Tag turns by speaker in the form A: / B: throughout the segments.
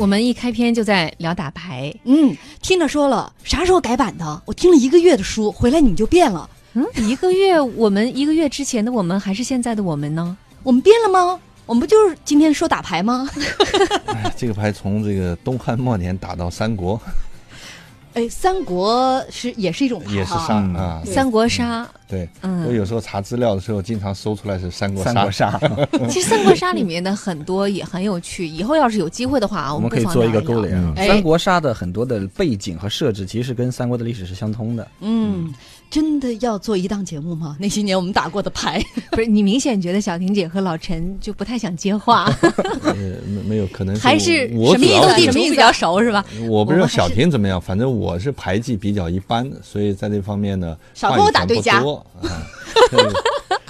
A: 我们一开篇就在聊打牌，
B: 嗯，听着说了，啥时候改版的？我听了一个月的书，回来你们就变了。
A: 嗯，一个月，我们一个月之前的我们还是现在的我们呢？
B: 我们变了吗？我们不就是今天说打牌吗？
C: 哎，这个牌从这个东汉末年打到三国，
B: 哎，三国是也是一种
C: 也是杀啊。
A: 三国杀，
C: 对，
A: 嗯
C: 我有时候查资料的时候，经常搜出来是三国杀
D: 三国。杀，
A: 其实三国杀里面的很多也很有趣。以后要是有机会的话，
D: 我
A: 们
D: 可以做一个勾连。
B: 哎
D: 三国杀的很多的背景和设置，其实跟三国的历史是相通的。
B: 嗯，真的要做一档节目吗？那些年我们打过的牌，
A: 不是你明显觉得小婷姐和老陈就不太想接话，
C: 呃，没没有，可能
A: 还是
C: 我
A: 什么意思？地
B: 什么意思
A: 比较熟是吧？
C: 我不知道小婷怎么样，反正我是牌技比较一般，所以在这方面呢，
B: 少跟我打对家
C: 多啊。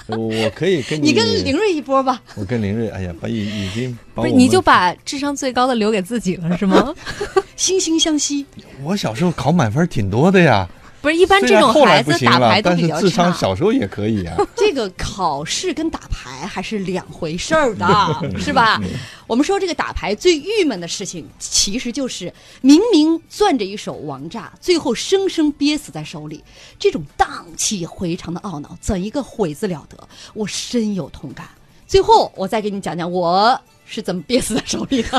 C: 我可以跟
B: 你跟林瑞一波吧。
C: 我跟林瑞，哎呀，把已已经把
A: 不是，
C: 我
A: 你就把智商最高的留给自己了是吗？
B: 惺惺相惜，
C: 我小时候考满分挺多的呀。
A: 不是，一般这种孩子打牌，都比较
C: 但是智商。小时候也可以啊。
B: 这个考试跟打牌还是两回事儿的，是吧？我们说这个打牌最郁闷的事情，其实就是明明攥着一手王炸，最后生生憋死在手里，这种荡气回肠的懊恼，怎一个悔字了得？我深有同感。最后，我再给你讲讲我是怎么憋死在手里的。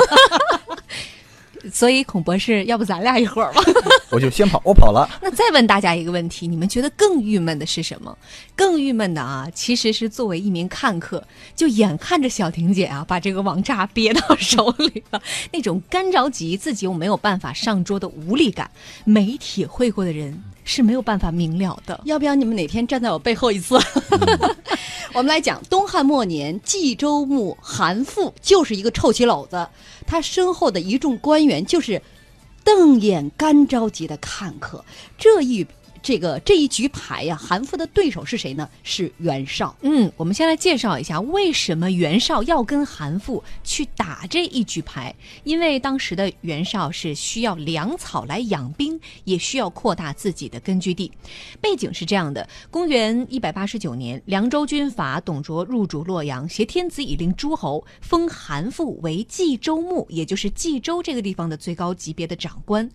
A: 所以孔博士，要不咱俩一会儿吧？
D: 我就先跑，我跑了。
A: 那再问大家一个问题：你们觉得更郁闷的是什么？更郁闷的啊，其实是作为一名看客，就眼看着小婷姐啊把这个王炸憋到手里了，那种干着急，自己又没有办法上桌的无力感，没体会过的人是没有办法明了的。
B: 要不要你们哪天站在我背后一次？我们来讲东汉末年，冀州牧韩馥就是一个臭棋篓子，他身后的一众官员就是瞪眼干着急的看客。这一这个这一局牌呀、韩馥的对手是谁呢？是袁绍。
A: 嗯，我们先来介绍一下为什么袁绍要跟韩馥去打这一局牌。因为当时的袁绍是需要粮草来养兵，也需要扩大自己的根据地。背景是这样的：公元一百八十九年，凉州军阀董卓入主洛阳，挟天子以令诸侯，封韩馥为冀州牧，也就是冀州这个地方的最高级别的长官。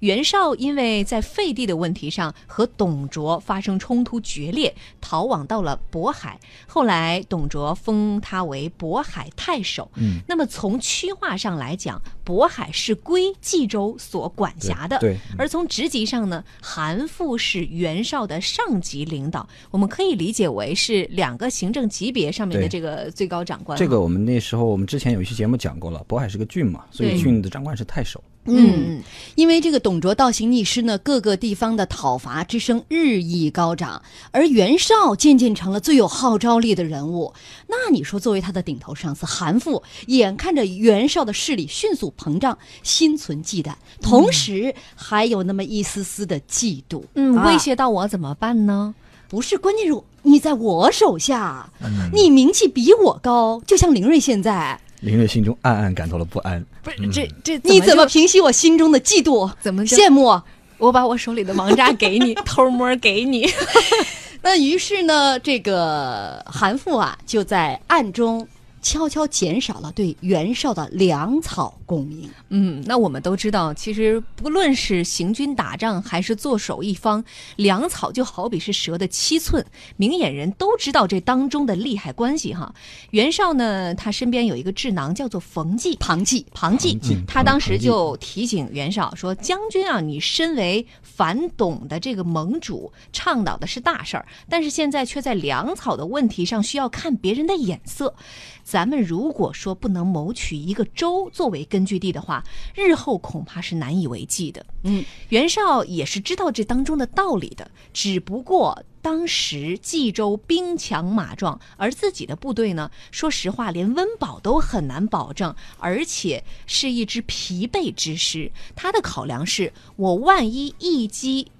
A: 袁绍因为在废帝的问题上和董卓发生冲突决裂，逃往到了渤海。后来董卓封他为渤海太守。
D: 嗯，
A: 那么从区划上来讲，渤海是归冀州所管辖的。
D: 对，
A: 而从职级上呢，韩馥是袁绍的上级领导，我们可以理解为是两个行政级别上面的这个最高长官。
D: 这个我们那时候我们之前有一期节目讲过了，渤海是个郡嘛，所以郡的长官是太守。
A: 嗯，
B: 因为这个董卓倒行逆施呢，各个地方的讨伐之声日益高涨，而袁绍渐渐成了最有号召力的人物。那你说，作为他的顶头上司韩馥，眼看着袁绍的势力迅速膨胀，心存忌惮，同时还有那么一丝丝的嫉妒。
A: 嗯，
B: 啊
A: 威胁到我怎么办呢？
B: 不是，关键是你在我手下，你名气比我高，就像林睿现在，
D: 林月心中暗暗感到了不安。
A: 不是这这
B: 你怎么平息我心中的嫉妒、
A: 怎么
B: 羡慕？
A: 我把我手里的王炸给你，偷摸给你。
B: 那于是呢，这个韩馥啊，就在暗中悄悄减少了对袁绍的粮草供应。
A: 嗯，那我们都知道，其实不论是行军打仗还是坐守一方，粮草就好比是蛇的七寸，明眼人都知道这当中的利害关系哈。袁绍呢，他身边有一个智囊叫做冯骥，
B: 庞纪，
A: 庞纪，他当时就提醒袁绍说：“将军啊，你身为反董的这个盟主，倡导的是大事儿，但是现在却在粮草的问题上需要看别人的眼色。咱们如果说不能谋取一个州作为根据地的话，日后恐怕是难以为继的。”
B: 嗯，
A: 袁绍也是知道这当中的道理的，只不过当时冀州兵强马壮，而自己的部队呢，说实话连温饱都很难保证，而且是一支疲惫之师。他的考量是我万一一击。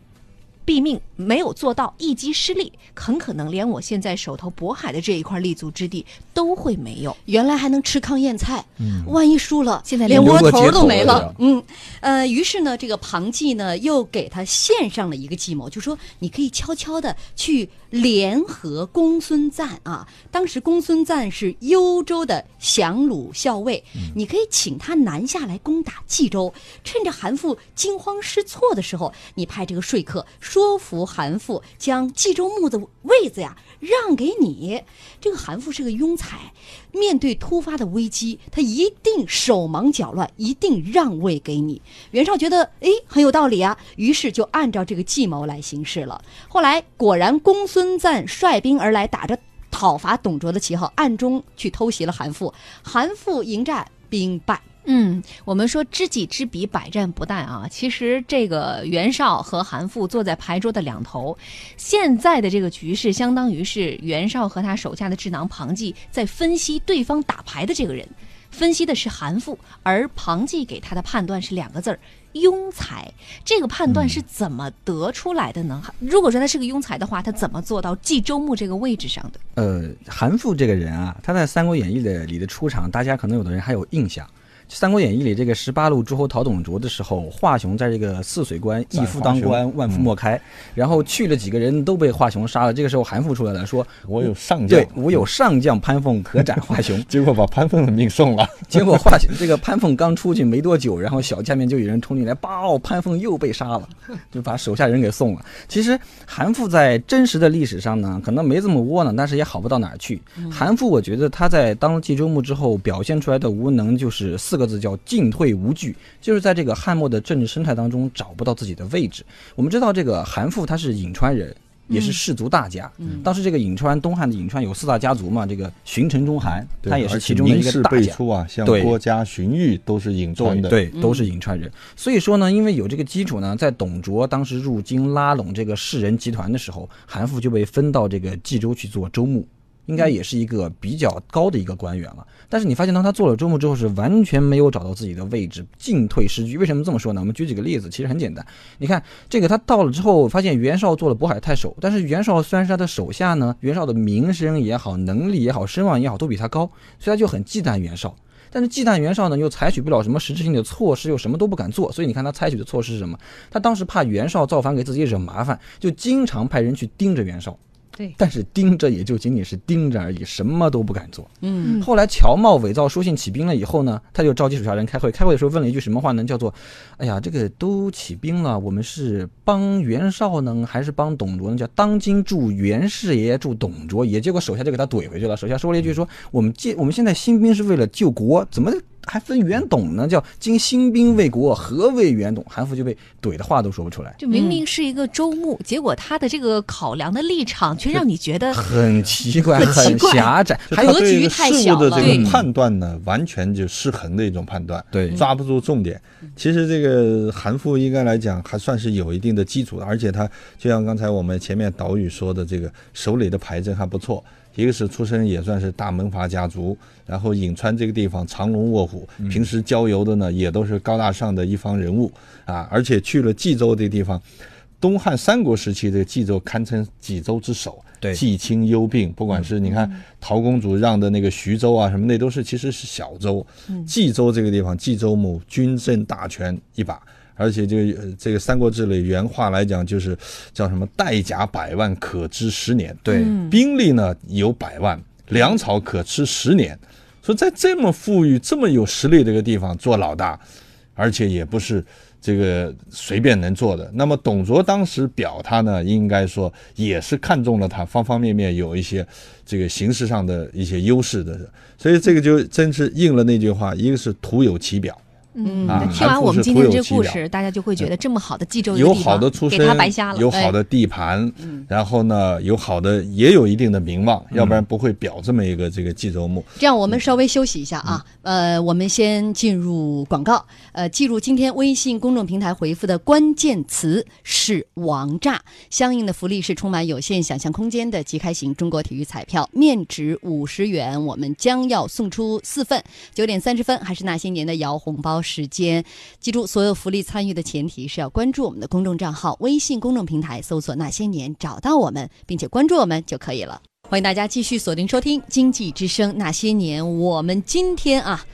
A: 毙命没有做到，一击失利，很可能连我现在手头渤海的这一块立足之地都会没有。
B: 原来还能吃糠咽菜，嗯万一输了，
A: 现在
B: 连窝头都没
D: 了。
B: 了嗯，呃，于是呢，这个庞纪呢又给他献上了一个计谋，就说你可以悄悄的去联合公孙瓒啊。当时公孙瓒是幽州的降虏校尉，你可以请他南下来攻打冀州，趁着韩馥惊慌失措的时候，你派这个说客说服韩馥将冀州牧的位子呀让给你。这个韩馥是个庸才，面对突发的危机，他一定手忙脚乱，一定让位给你。袁绍觉得诶很有道理啊，于是就按照这个计谋来行事了。后来果然，公孙瓒率兵而来，打着讨伐董卓的旗号，暗中去偷袭了韩馥。韩馥迎战，兵败。
A: 嗯，我们说知己知彼，百战不殆啊。其实这个袁绍和韩馥坐在牌桌的两头，现在的这个局势，相当于是袁绍和他手下的智囊庞纪在分析对方打牌的这个人，分析的是韩馥，而庞纪给他的判断是两个字儿：庸才。这个判断是怎么得出来的呢？如果说他是个庸才的话，他怎么做到冀州牧这个位置上的？
D: 呃，韩馥这个人啊，他在《三国演义》的里的出场，大家可能有的人还有印象。《三国演义》里这个十八路诸侯讨董卓的时候，华雄在这个泗水关一夫当关，万夫莫开。然后去了几个人都被华雄杀了。这个时候韩馥出来了，说：“
C: 我有上将，
D: 对我有上将潘凤可斩华雄。”
C: 结果把潘凤的命送了。
D: 结果华雄这个潘凤刚出去没多久，然后小下面就有人冲进来，报潘凤又被杀了，就把手下人给送了。其实韩馥在真实的历史上呢，可能没这么窝囊，但是也好不到哪儿去。韩馥，我觉得他在当了冀州牧之后表现出来的无能，就是四个字，叫进退无据，就是在这个汉末的政治生态当中找不到自己的位置。我们知道，这个韩馥他是颍川人，也是氏族大家。当时这个颍川东汉的颍川有四大家族嘛，这个荀城中韩，他也是其中的一个大家。
C: 啊，像郭嘉、荀彧都是颍川的，
D: 对，都是颍川人。所以说呢，因为有这个基础呢，在董卓当时入京拉拢这个士人集团的时候，韩馥就被分到这个冀州去做州牧。应该也是一个比较高的一个官员了，但是你发现当他做了州牧之后，是完全没有找到自己的位置，进退失据。为什么这么说呢？我们举几个例子，其实很简单。你看这个，他到了之后，发现袁绍做了渤海太守，但是袁绍虽然是他的手下呢，袁绍的名声也好，能力也好，声望也好，都比他高，所以他就很忌惮袁绍。但是忌惮袁绍呢，又采取不了什么实质性的措施，又什么都不敢做。所以你看他采取的措施是什么？他当时怕袁绍造反给自己惹麻烦，就经常派人去盯着袁绍。
B: 对，
D: 但是盯着也就仅仅是盯着而已，什么都不敢做。
B: 嗯，
D: 后来乔茂伪造书信起兵了以后呢，他就召集手下人开会。开会的时候问了一句什么话呢？叫做：“哎呀，这个都起兵了，我们是帮袁绍呢，还是帮董卓呢？叫当今助袁氏爷，助董卓爷。”结果手下就给他怼回去了。手下说了一句：“说我们借我们现在新兵是为了救国，怎么？”还分袁董呢，叫今兴兵为国，何谓袁董？韩复就被怼的话都说不出来。
A: 就明明是一个州牧，结果他的这个考量的立场却让你觉得
D: 很奇怪、很狭窄。还有
B: 格局太小了
C: 事物的这
A: 对
C: 个判断呢，完全就失衡的一种判断，
D: 对
C: 抓不住重点。其实这个韩复应该来讲还算是有一定的基础的，而且他就像刚才我们前面导语说的，这个手里的牌阵还不错。一个是出身也算是大门阀家族，然后颍川这个地方藏龙卧虎，平时郊游的呢也都是高大上的一方人物啊，而且去了冀州这个地方，东汉三国时期这个冀州堪称冀州之首，
D: 对
C: 冀清幽并，不管是你看陶公主让的那个徐州啊什么，那都是其实是小州。冀州这个地方，冀州牧军政大权一把，而且这个呃这个《三国志》里原话来讲，就是叫什么带甲百万，可知十年。
D: 对，
C: 兵力呢有百万，粮草可吃十年。说在这么富裕、这么有实力的一个地方做老大，而且也不是这个随便能做的。那么董卓当时表他呢，应该说也是看中了他方方面面有一些这个形式上的一些优势的，所以这个就真是应了那句话，一个是徒有其表。
A: 嗯
C: 啊，
A: 听完我们今天这故事，大家就会觉得这么好的冀州
C: 有好的出身
A: 给他白瞎了，哎
C: 有好的地盘，然后呢，有好的，也有一定的名望，要不然不会表这么一个这个冀州牧。
B: 这样我们稍微休息一下啊，呃，我们先进入广告，呃，记住今天微信公众平台回复的关键词是“王炸”，相应的福利是充满有限想象空间的即开型中国体育彩票，面值五十元，我们将要送出四份。九点三十分还是那些年的摇红包时间，记住所有福利参与的前提是要关注我们的公众账号，微信公众平台搜索“那些年”找到我们，并且关注我们就可以了。欢迎大家继续锁定收听《经济之声那些年》，我们今天啊。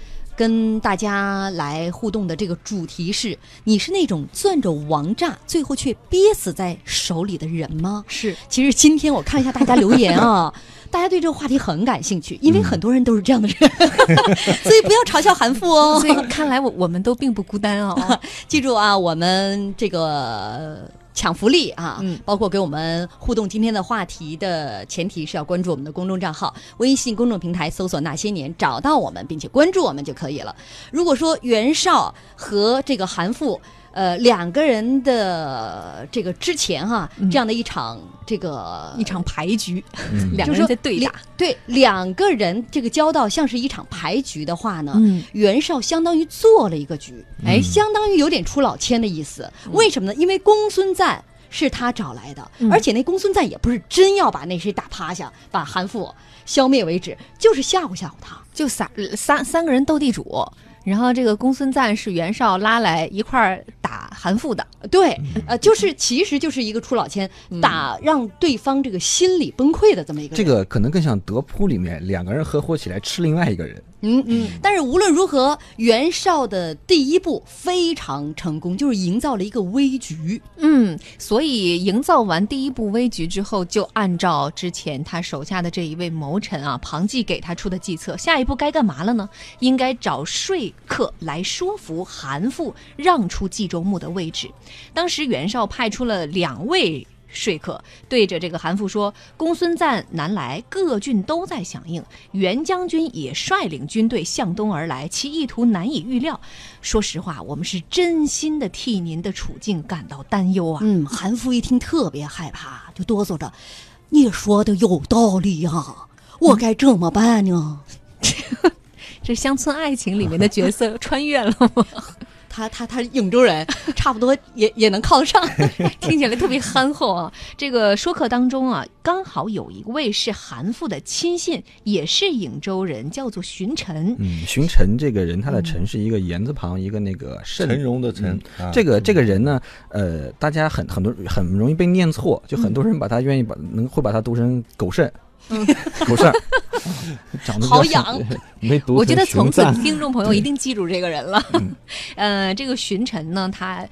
B: 跟大家来互动的这个主题是：你是那种攥着王炸最后却憋死在手里的人吗？
A: 是
B: 其实今天我看一下大家留言啊，大家对这个话题很感兴趣，因为很多人都是这样的人，所以不要嘲笑韩富哦
A: 所。以看来我我们都并不孤单哦。
B: 记住啊，我们这个。抢福利啊！
A: 嗯
B: 包括给我们互动今天的话题的前提是要关注我们的公众账号，微信公众平台搜索“那些年”，找到我们并且关注我们就可以了。如果说袁绍和这个韩馥，呃，两个人的这个之前哈、
A: 嗯
B: 这样的一场这个
A: 一场牌局，
C: 嗯
A: 两个
B: 就是说
A: 人在对打。
B: 对两个人这个交道像是一场牌局的话呢，
A: 嗯
B: 袁绍相当于做了一个局，哎，
C: 嗯
B: 相当于有点出老千的意思。为什么呢？因为公孙瓒是他找来的，
A: 嗯
B: 而且那公孙瓒也不是真要把那谁打趴下，把韩馥消灭为止，就是吓唬吓唬他。
A: 就三三三个人斗地主，然后这个公孙瓒是袁绍拉来一块儿打韩馥的。
B: 对，呃，就是其实就是一个出老千，打让对方这个心理崩溃的这么一个人。
D: 这个可能更像德扑里面两个人合伙起来吃另外一个人。
B: 嗯嗯，但是无论如何，袁绍的第一步非常成功，就是营造了一个危局。
A: 嗯，所以营造完第一步危局之后，就按照之前他手下的这一位谋臣啊庞纪给他出的计策，下一步该干嘛了呢？应该找说客来说服韩馥让出冀州牧的位置。当时袁绍派出了两位。说客对着这个韩馥说：“公孙瓒南来，各郡都在响应。袁将军也率领军队向东而来，其意图难以预料。说实话，我们是真心的替您的处境感到担忧啊。
B: 嗯，韩馥一听特别害怕，就哆嗦着：“你说的有道理呀、我该怎么办呢
A: 这乡村爱情里面的角色穿越了吗？？”
B: 他他他颍州人，差不多也也能靠得上。
A: 听起来特别憨厚啊。这个说客当中啊，刚好有一位是韩馥的亲信，也是颍州人，叫做荀臣。
D: 嗯，荀臣这个人，他的臣是一个言字旁，一个那个慎
C: 陈荣的陈，啊
D: 这个这个人呢，呃，大家很很多很容易被念错，就很多人把他愿意把能会把他读成狗剩，
A: 嗯
D: 狗剩，长得
B: 好
D: 像
B: 养
C: 没读
A: 我觉得从此听众朋友一定记住这个人了。呃，这个荀臣呢，他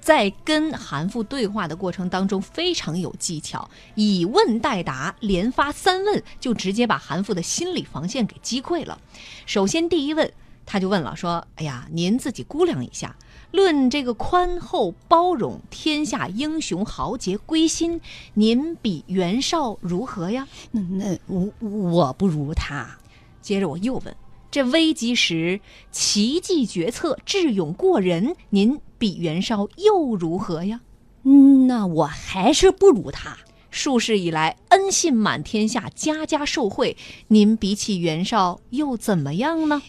A: 在跟韩馥对话的过程当中非常有技巧，以问代答，连发三问，就直接把韩馥的心理防线给击溃了。首先第一问，他就问了，说：“哎呀，您自己估量一下。”论这个宽厚包容，天下英雄豪杰归心，您比袁绍如何呀？
B: 那那我我不如他。
A: 接着我又问：这危急时奇迹决策、智勇过人，您比袁绍又如何呀？
B: 嗯，那我还是不如他。
A: 数世以来恩信满天下，家家受惠，您比起袁绍又怎么样呢？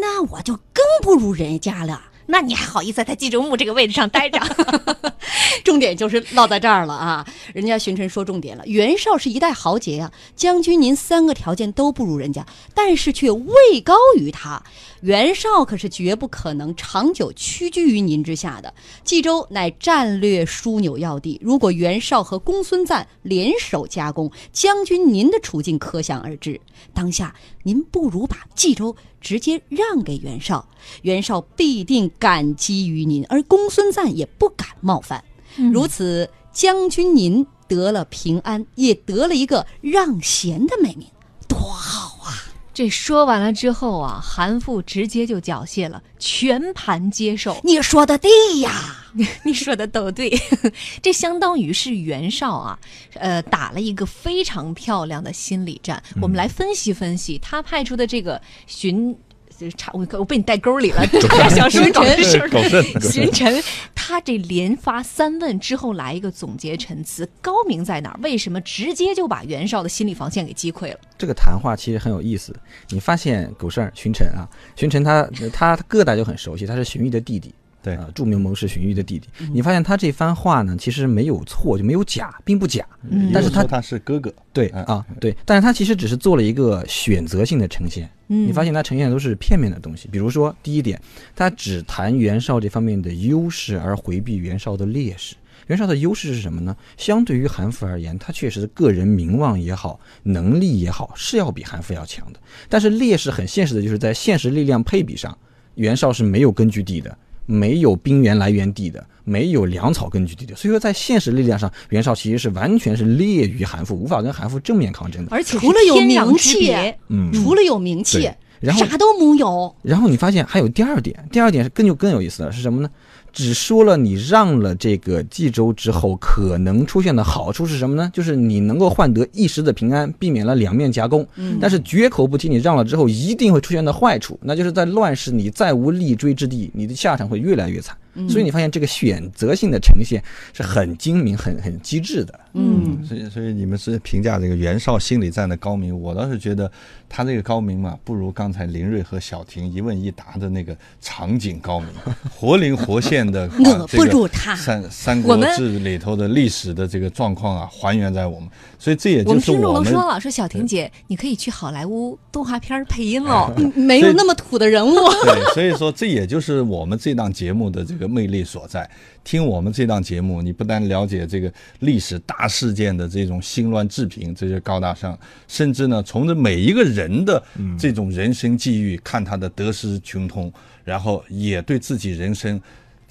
B: 那我就更不如人家了。
A: 那你还好意思在冀州牧这个位置上待着？
B: 重点就是落在这儿了啊！人家荀臣说重点了，袁绍是一代豪杰啊，将军您三个条件都不如人家，但是却位高于他。袁绍可是绝不可能长久屈居于您之下的。冀州乃战略枢纽要地，如果袁绍和公孙瓒联手夹攻，将军您的处境可想而知。当下您不如把冀州直接让给袁绍，袁绍必定感激于您，而公孙瓒也不敢冒犯。如此，将军您得了平安，也得了一个让贤的美名，多好啊！
A: 这说完了之后啊，韩馥直接就缴械了，全盘接受。
B: 你说的对呀。
A: 你说的都对，这相当于是袁绍啊，呃，打了一个非常漂亮的心理战。我们来分析分析他派出的这个荀。这差我我被你带沟里了，想说搞这事儿。
C: 狗剩
A: 荀臣他这连发三问之后来一个总结陈词，高明在哪儿？为什么直接就把袁绍的心理防线给击溃了？
D: 这个谈话其实很有意思。你发现狗剩儿荀臣啊，荀臣他他个大就很熟悉，他是荀彧的弟弟。
C: 对
D: 啊，著名谋士荀彧的弟弟。你发现他这番话呢，其实没有错，就没有假，并不假。
A: 嗯
D: 但是他
C: 说他是哥哥，嗯
D: 对啊，对，但是他其实只是做了一个选择性的呈现。
A: 嗯
D: 你发现他呈现的都是片面的东西，比如说第一点，他只谈袁绍这方面的优势，而回避袁绍的劣势。袁绍的优势是什么呢？相对于韩馥而言，他确实个人名望也好，能力也好，是要比韩馥要强的。但是劣势很现实的就是在现实力量配比上，袁绍是没有根据地的，没有兵源来源地的，没有粮草根据地的。所以说，在现实力量上，袁绍其实是完全是劣于韩馥，无法跟韩馥正面抗争的。
A: 而且
B: 除了有名气，
D: 嗯，
B: 除了有名气
D: 对，然后
B: 啥都没有。
D: 然后你发现还有第二点，第二点是更就更有意思了，是什么呢？只说了你让了这个冀州之后，可能出现的好处是什么呢？就是你能够换得一时的平安，避免了两面夹攻。
B: 嗯
D: 但是绝口不提你让了之后一定会出现的坏处，那就是在乱世你再无立锥之地，你的下场会越来越惨。
B: 嗯
D: 所以你发现这个选择性的呈现是很精明、很很机智的。
B: 嗯，
C: 所以，所以你们是评价这个袁绍心理战的高明，我倒是觉得他这个高明嘛，不如刚才林瑞和小婷一问一答的那个场景高明，活灵活现的
B: 我 不如他
C: 三《三国志》里头的历史的这个状况啊，还原在我们，所以这也就是
A: 们听众
C: 我们
A: 都说了，说小婷姐，你可以去好莱坞动画片配音喽。
B: 没有那么土的人物。
C: 对，所以说这也就是我们这档节目的这个魅力所在。听我们这档节目，你不但了解这个历史大事件的这种兴乱治平，这些高大上，甚至呢，从这每一个人的这种人生际遇，看他的得失穷通，然后也对自己人生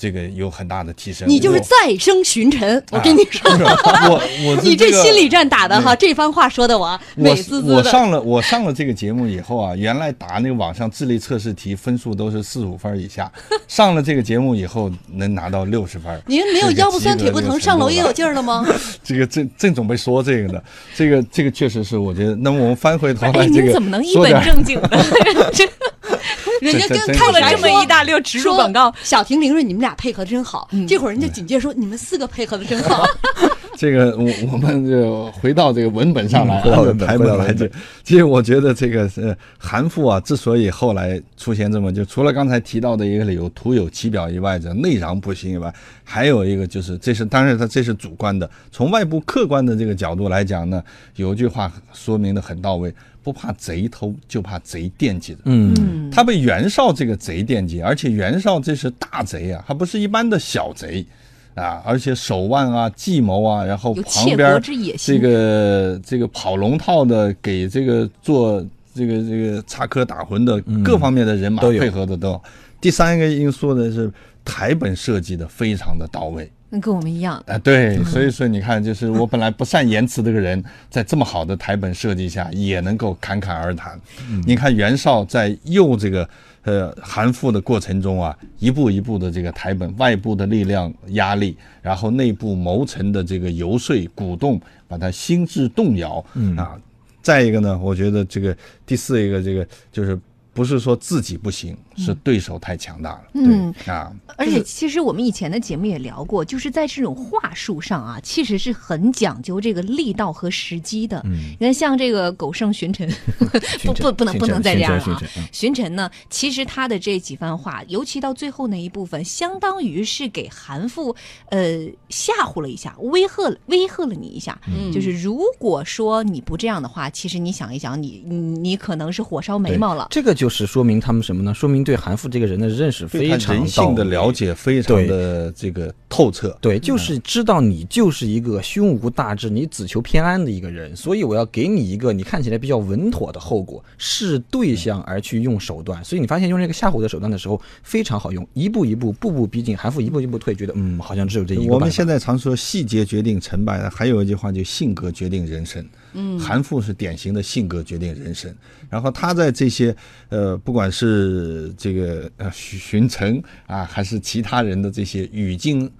C: 这个有很大的提升。
B: 你就是再生寻尘，我跟你说，
C: 我我是
B: 你这心理战打的哈，这番话说的我美滋滋的。
C: 我上了我上了这个节目以后啊，原来答那个网上智力测试题分数都是四十五分以下，上了这个节目以后能拿到六十分。
B: 您没有腰不酸腿不疼，上楼也有劲儿了吗？
C: 这个正正准备说这个呢，这个这个确实是我觉得。那么我们翻回头
A: 哎，
C: 来，这个
A: 您怎么能一本正经的？这
B: 人家跟
C: 这这
B: 看
A: 了这么一大溜植入
B: 说
A: 广告，
B: 小婷、凌睿，你们俩配合的真好。这会儿人家紧接着说，你们四个配合的真好。
C: 这个我我们就回到这个文本上来，
D: 嗯回到文本
C: 按照台本来
D: 回到文本。
C: 其实我觉得这个是韩复啊，之所以后来出现这么，就除了刚才提到的一个理由徒有其表以外，这内攘不行以外，还有一个就是这是当然他这是主观的，从外部客观的这个角度来讲呢，有一句话说明的很到位。不怕贼偷，就怕贼惦记着。
D: 嗯，
C: 他被袁绍这个贼惦记，而且袁绍这是大贼啊，他不是一般的小贼啊，而且手腕啊、计谋啊，然后旁边这个这个跑龙套的，给这个做这个这个插科打诨的各方面的人马
D: 都
C: 配合的都好。第三个因素呢是台本设计的非常的到位。
A: 那跟我们一样。
C: 啊，对，所以说你看，就是我本来不善言辞的个人，在这么好的台本设计下，也能够侃侃而谈。你看袁绍在诱这个呃韩馥的过程中啊，一步一步的这个台本，外部的力量压力，然后内部谋臣的这个游说鼓动，把他心智动摇。嗯啊，再一个呢，我觉得这个第四一个这个就是不是说自己不行，是对手太强大了。
A: 嗯，
C: 啊，
A: 而且其实我们以前的节目也聊过，就是在这种话术上啊，其实是很讲究这个力道和时机的。
D: 嗯
A: 你看，像这个狗剩巡陈，不不不能不能再这样了、啊。巡陈呢，其实他的这几番话，尤其到最后那一部分，相当于是给韩馥呃吓唬了一下，威吓了威吓了你一下。
B: 嗯
A: 就是如果说你不这样的话，其实你想一想，你你你可能是火烧眉毛了。
D: 这个就是说明他们什么呢？说明对韩馥这个人的认识非常
C: 人性的了解非常的这个透彻。
D: 对，就是知道你就是一个胸无大志、你只求偏安的一个人，所以我要给你一个你看起来比较稳妥的后果，视对象而去用手段。所以你发现用这个吓唬的手段的时候非常好用，一步一步、步步逼近，韩馥一步一步退，觉得嗯，好像只有这一个。
C: 我们现在常说细节决定成败，还有一句话就性格决定人生。嗯，韩复是典型的性格决定人生。然后他在这些呃，不管是这个呃巡巡城啊，还是其他人的这些语境。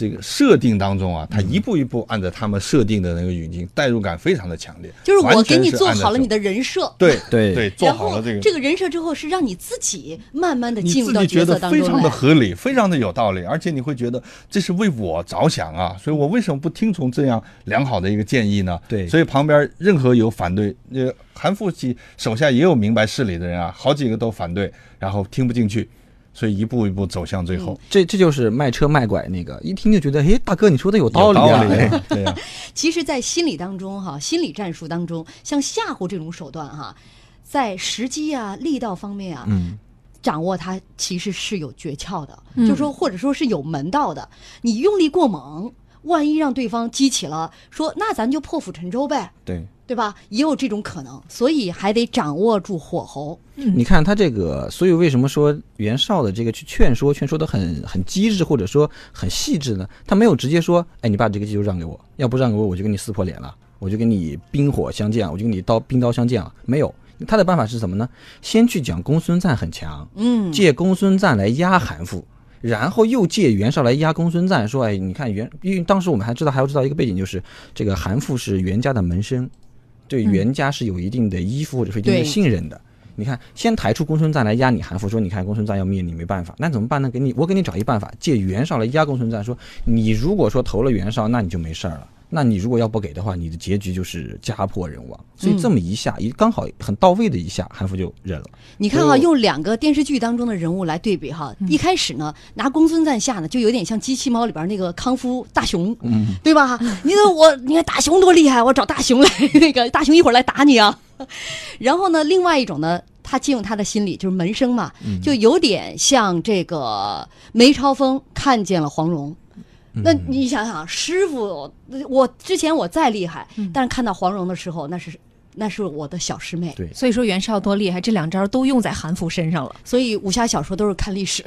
C: 这个设定当中啊，他一步一步按照他们设定的那个语境，代入感非常的强烈。
B: 就是我给你做好了你的人设，
C: 对
D: 对
C: 对，做好了这个
B: 这个人设之后，是让你自己慢慢的进入到
C: 自己觉
B: 角色当中
C: 得非常的。合理，非常的有道理，而且你会觉得这是为我着想啊，所以我为什么不听从这样良好的一个建议呢？
D: 对
C: 所以旁边任何有反对，呃，韩复其手下也有明白事理的人啊，好几个都反对，然后听不进去，所以一步一步走向最后。
D: 这这就是卖车卖拐那个，一听就觉得，哎，大哥你说的有道理啊，
C: 理
D: 哎
C: 对呀、
B: 其实，在心理当中哈，心理战术当中，像吓唬这种手段哈，在时机啊、力道方面啊，
D: 嗯，
B: 掌握它其实是有诀窍的，
A: 嗯
B: 就说或者说是有门道的。你用力过猛，万一让对方激起了，说那咱就破釜沉舟呗，
D: 对。
B: 对吧？也有这种可能，所以还得掌握住火候。
D: 你看他这个，所以为什么说袁绍的这个去劝说，劝说的很很机智，或者说很细致呢？他没有直接说，哎，你把这个技术让给我，要不让给我，我就跟你撕破脸了，我就跟你冰火相见，我就跟你刀冰刀相见了。没有，他的办法是什么呢？先去讲公孙瓒很强，
B: 嗯，
D: 借公孙瓒来压韩馥，然后又借袁绍来压公孙瓒，说，哎，你看袁，因为当时我们还知道还要知道一个背景，就是这个韩馥是袁家的门生。对袁家是有一定的依附或者是一定的信任的。你看，先抬出公孙瓒来压你韩馥，说你看公孙瓒要灭你没办法，那怎么办呢？给你，我给你找一办法，借袁绍来压公孙瓒，说你如果说投了袁绍，那你就没事儿了。那你如果要不给的话，你的结局就是家破人亡。所以这么一下，一刚好很到位的一下，韩服就认了。
B: 你看哈，用两个电视剧当中的人物来对比哈，一开始呢，拿公孙瓒下呢，就有点像机器猫里边那个康夫大熊，对吧？你看我，你看大熊多厉害，我找大熊来，那个大熊一会儿来打你啊。然后呢，另外一种呢，他进入他的心里，就是门生嘛，就有点像这个梅超风看见了黄蓉。那你想想，师傅，我之前我再厉害，但是看到黄蓉的时候，那是那是我的小师妹。
D: 对，
A: 所以说袁绍多厉害，这两招都用在韩服身上了。
B: 所以武侠小说都是看历史。